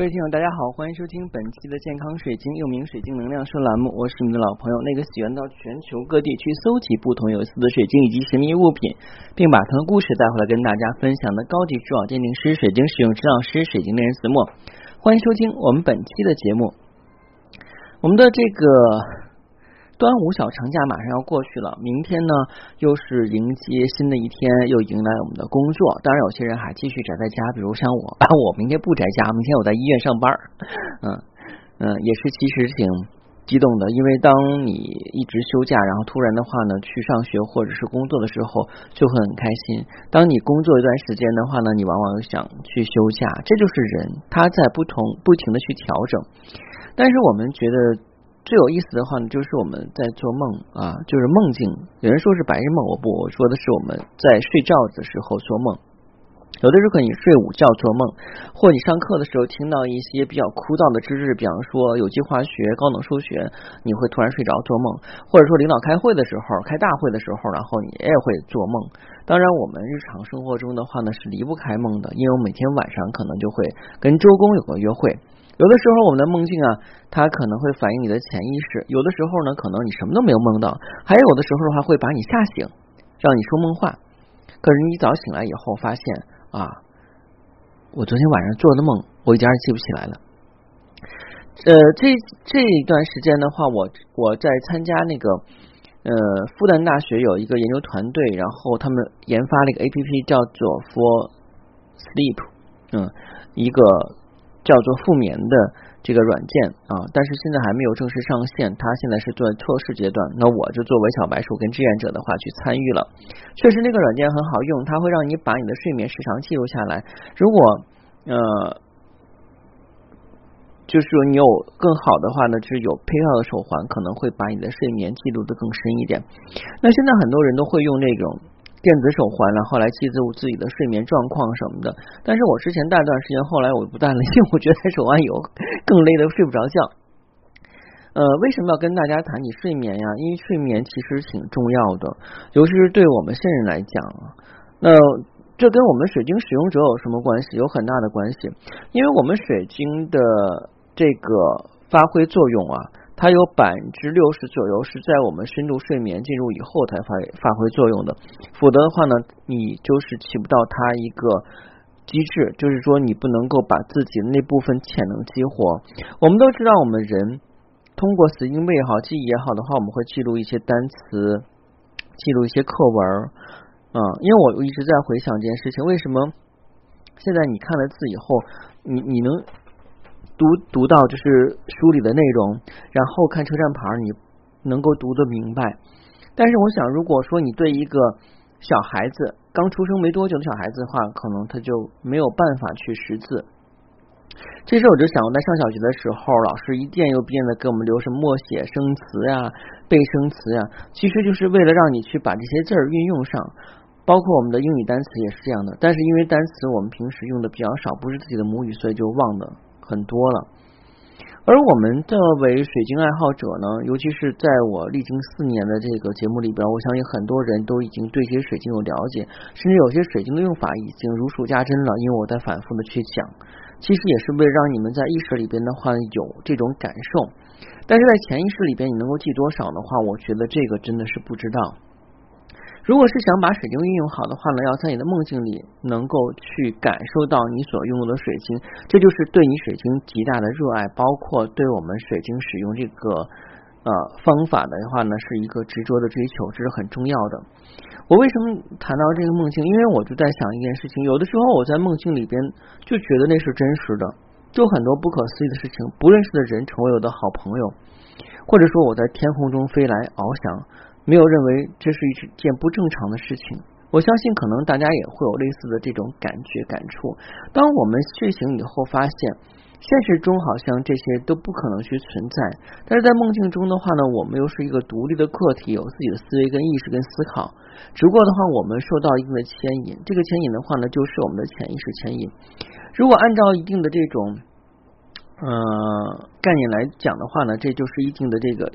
各位听友，大家好，欢迎收听本期的健康水晶，又名水晶能量说栏目。我是你们的老朋友，那个喜欢到全球各地去搜集不同有意思的水晶以及神秘物品，并把他的故事带回来跟大家分享的高级珠宝鉴定师、水晶使用指导师、水晶猎人子墨。欢迎收听我们本期的节目。我们的这个。端午小长假马上要过去了，明天呢又是迎接新的一天，又迎来我们的工作。当然，有些人还继续宅在家，比如像我，啊 我明天不宅家，明天我在医院上班。嗯嗯，也是其实挺激动的，因为当你一直休假，然后突然的话呢去上学或者是工作的时候，就会很开心。当你工作一段时间的话呢，你往往又想去休假，这就是人他在不同不停的去调整。但是我们觉得。最有意思的话呢，就是我们在做梦啊，就是梦境。有人说是白日梦，我不，我说的是我们在睡觉的时候做梦。有的时候可以睡午觉做梦，或你上课的时候听到一些比较枯燥的知识，比方说有机化学、高等数学，你会突然睡着做梦。或者说领导开会的时候、开大会的时候，然后你也会做梦。当然，我们日常生活中的话呢，是离不开梦的，因为我每天晚上可能就会跟周公有个约会。有的时候我们的梦境啊，它可能会反映你的潜意识；有的时候呢，可能你什么都没有梦到；还有的时候的话，会把你吓醒，让你说梦话。可是你一早醒来以后，发现啊，我昨天晚上做的梦，我一点也记不起来了。呃，这这一段时间的话，我我在参加那个呃复旦大学有一个研究团队，然后他们研发了一个 A P P，叫做 For Sleep，嗯，一个。叫做复眠的这个软件啊，但是现在还没有正式上线，它现在是做测试阶段。那我就作为小白鼠跟志愿者的话去参与了。确实那个软件很好用，它会让你把你的睡眠时长记录下来。如果呃，就是说你有更好的话呢，就是有配套的手环，可能会把你的睡眠记录的更深一点。那现在很多人都会用那种。电子手环，了后来记录自己的睡眠状况什么的。但是我之前戴段时间，后来我不戴了，因为我觉得戴手环以后更累的睡不着觉。呃，为什么要跟大家谈起睡眠呀？因为睡眠其实挺重要的，尤其是对我们现人来讲。那这跟我们水晶使用者有什么关系？有很大的关系，因为我们水晶的这个发挥作用啊。它有百分之六十左右是在我们深度睡眠进入以后才发发挥作用的，否则的话呢，你就是起不到它一个机制，就是说你不能够把自己那部分潜能激活。我们都知道，我们人通过死因位也好，记忆也好的话，我们会记录一些单词，记录一些课文啊。因为我一直在回想这件事情，为什么现在你看了字以后，你你能。读读到就是书里的内容，然后看车站牌，你能够读得明白。但是我想，如果说你对一个小孩子刚出生没多久的小孩子的话，可能他就没有办法去识字。这时候我就想，我在上小学的时候，老师一遍又一遍的给我们留什么默写生词呀、背生词呀，其实就是为了让你去把这些字儿运用上。包括我们的英语单词也是这样的，但是因为单词我们平时用的比较少，不是自己的母语，所以就忘了。很多了，而我们作为水晶爱好者呢，尤其是在我历经四年的这个节目里边，我相信很多人都已经对这些水晶有了解，甚至有些水晶的用法已经如数家珍了。因为我在反复的去讲，其实也是为了让你们在意识里边的话有这种感受，但是在潜意识里边你能够记多少的话，我觉得这个真的是不知道。如果是想把水晶运用好的话呢，要在你的梦境里能够去感受到你所拥有的水晶，这就是对你水晶极大的热爱，包括对我们水晶使用这个呃方法的话呢，是一个执着的追求，这是很重要的。我为什么谈到这个梦境？因为我就在想一件事情，有的时候我在梦境里边就觉得那是真实的，就很多不可思议的事情，不认识的人成为我的好朋友，或者说我在天空中飞来翱翔。没有认为这是一件不正常的事情。我相信，可能大家也会有类似的这种感觉、感触。当我们睡醒以后，发现现实中好像这些都不可能去存在，但是在梦境中的话呢，我们又是一个独立的个体，有自己的思维、跟意识、跟思考。只不过的话，我们受到一定的牵引，这个牵引的话呢，就是我们的潜意识牵引。如果按照一定的这种呃概念来讲的话呢，这就是一定的这个。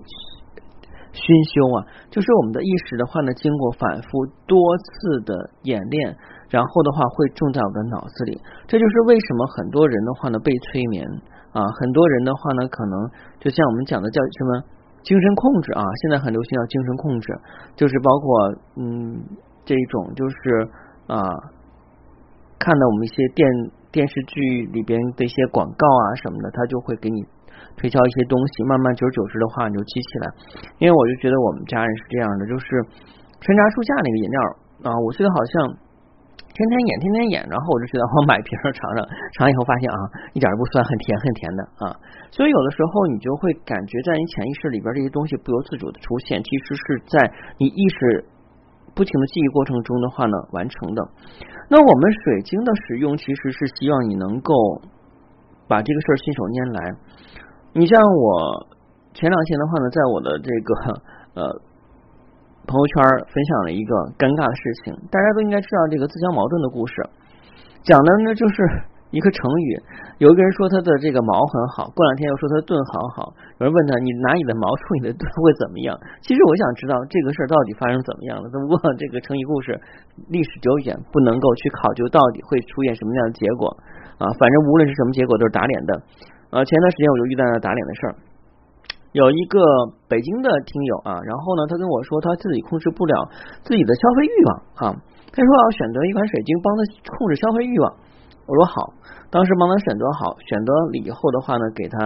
熏修啊，就是我们的意识的话呢，经过反复多次的演练，然后的话会种在我的脑子里。这就是为什么很多人的话呢被催眠啊，很多人的话呢可能就像我们讲的叫什么精神控制啊，现在很流行叫精神控制，就是包括嗯这种就是啊看到我们一些电电视剧里边的一些广告啊什么的，他就会给你。推销一些东西，慢慢久而久之的话，你就记起来。因为我就觉得我们家人是这样的，就是山楂树下那个饮料啊，我记得好像天天演，天天演，然后我就觉得我买瓶尝尝，尝以后发现啊，一点都不酸，很甜，很甜的啊。所以有的时候你就会感觉在你潜意识里边这些东西不由自主的出现，其实是在你意识不停的记忆过程中的话呢完成的。那我们水晶的使用，其实是希望你能够把这个事儿信手拈来。你像我前两天的话呢，在我的这个呃朋友圈分享了一个尴尬的事情，大家都应该知道这个自相矛盾的故事，讲的呢就是一个成语，有一个人说他的这个毛很好，过两天又说他的盾好好，有人问他你拿你的毛出你的盾会怎么样？其实我想知道这个事儿到底发生怎么样了，只不过这个成语故事历史久远，不能够去考究到底会出现什么样的结果。啊，反正无论是什么结果都是打脸的。呃，前段时间我就遇到了打脸的事儿，有一个北京的听友啊，然后呢，他跟我说他自己控制不了自己的消费欲望啊，他说要选择一款水晶帮他控制消费欲望。我说好，当时帮他选择好，选择了以后的话呢，给他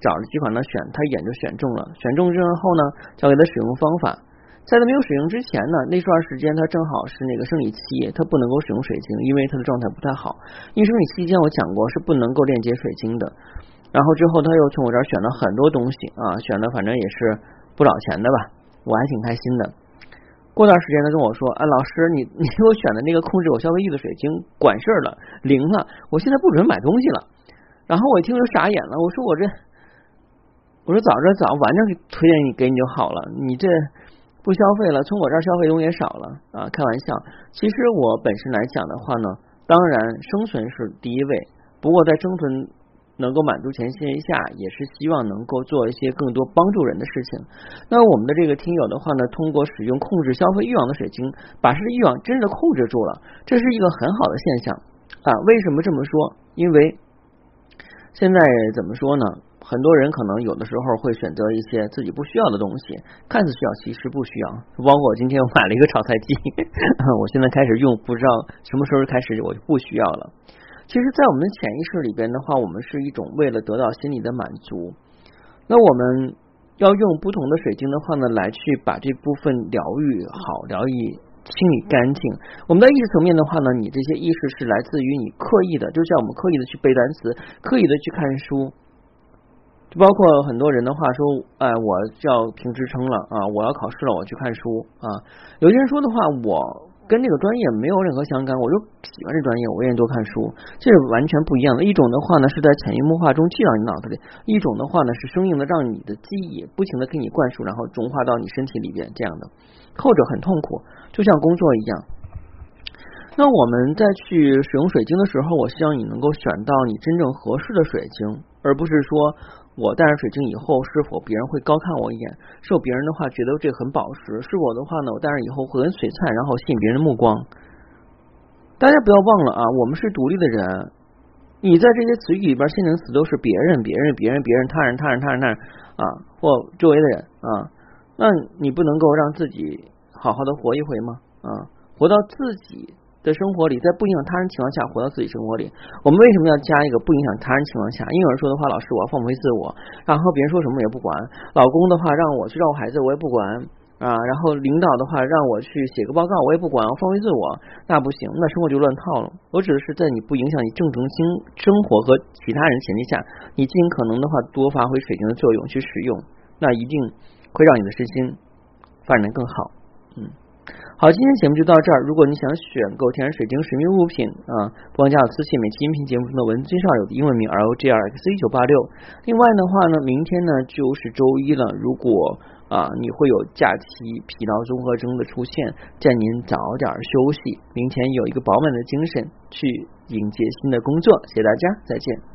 找了几款他选，他一眼就选中了。选中之后呢，教给他使用方法。在他没有使用之前呢，那段时间他正好是那个生理期，他不能够使用水晶，因为他的状态不太好。因为生理期间我讲过是不能够链接水晶的。然后之后他又从我这儿选了很多东西啊，选的反正也是不少钱的吧，我还挺开心的。过段时间他跟我说，哎，老师你你给我选的那个控制我消费欲的水晶管事儿了，灵了，我现在不准买东西了。然后我一听就傻眼了，我说我这，我说早知道早晚上推荐你给你就好了，你这不消费了，从我这儿消费东西也少了啊，开玩笑。其实我本身来讲的话呢，当然生存是第一位，不过在生存。能够满足前线下，也是希望能够做一些更多帮助人的事情。那我们的这个听友的话呢，通过使用控制消费欲望的水晶，把这欲望真的控制住了，这是一个很好的现象啊。为什么这么说？因为现在怎么说呢？很多人可能有的时候会选择一些自己不需要的东西，看似需要，其实不需要。包括我今天我买了一个炒菜机，我现在开始用，不知道什么时候开始我就不需要了。其实，在我们的潜意识里边的话，我们是一种为了得到心理的满足。那我们要用不同的水晶的话呢，来去把这部分疗愈好，疗愈清理干净。我们的意识层面的话呢，你这些意识是来自于你刻意的，就像我们刻意的去背单词，刻意的去看书。就包括很多人的话说，哎，我要评职称了啊，我要考试了，我去看书啊。有些人说的话，我。跟这个专业没有任何相干，我就喜欢这专业，我愿意多看书，这是完全不一样的。一种的话呢，是在潜移默化中记到你脑子里；一种的话呢，是生硬的让你的记忆不停的给你灌输，然后融化到你身体里边这样的。后者很痛苦，就像工作一样。那我们在去使用水晶的时候，我希望你能够选到你真正合适的水晶，而不是说。我戴上水晶以后，是否别人会高看我一眼？是否别人的话觉得这很宝石？是我的话呢？我戴上以后会很璀璨，然后吸引别人的目光。大家不要忘了啊，我们是独立的人。你在这些词语里边，限定词都是别人、别人、别人、别人、他人、他人、他人、他人啊，或周围的人啊，那你不能够让自己好好的活一回吗？啊，活到自己。的生活里，在不影响他人情况下活到自己生活里，我们为什么要加一个不影响他人情况下？因为有人说的话，老师我要放飞自我，然后别人说什么也不管；老公的话让我去照顾孩子，我也不管啊；然后领导的话让我去写个报告，我也不管，我放飞自我，那不行，那生活就乱套了。我指的是在你不影响你正常心生活和其他人前提下，你尽可能的话多发挥水晶的作用去使用，那一定会让你的身心发展的更好。嗯。好，今天节目就到这儿。如果你想选购天然水晶神秘物品啊，不妨加我私信。每期音频节目中的文字介绍有的英文名 R O G R X 一九八六。另外的话呢，明天呢就是周一了。如果啊你会有假期疲劳综合征的出现，建议您早点休息，明天有一个饱满的精神去迎接新的工作。谢谢大家，再见。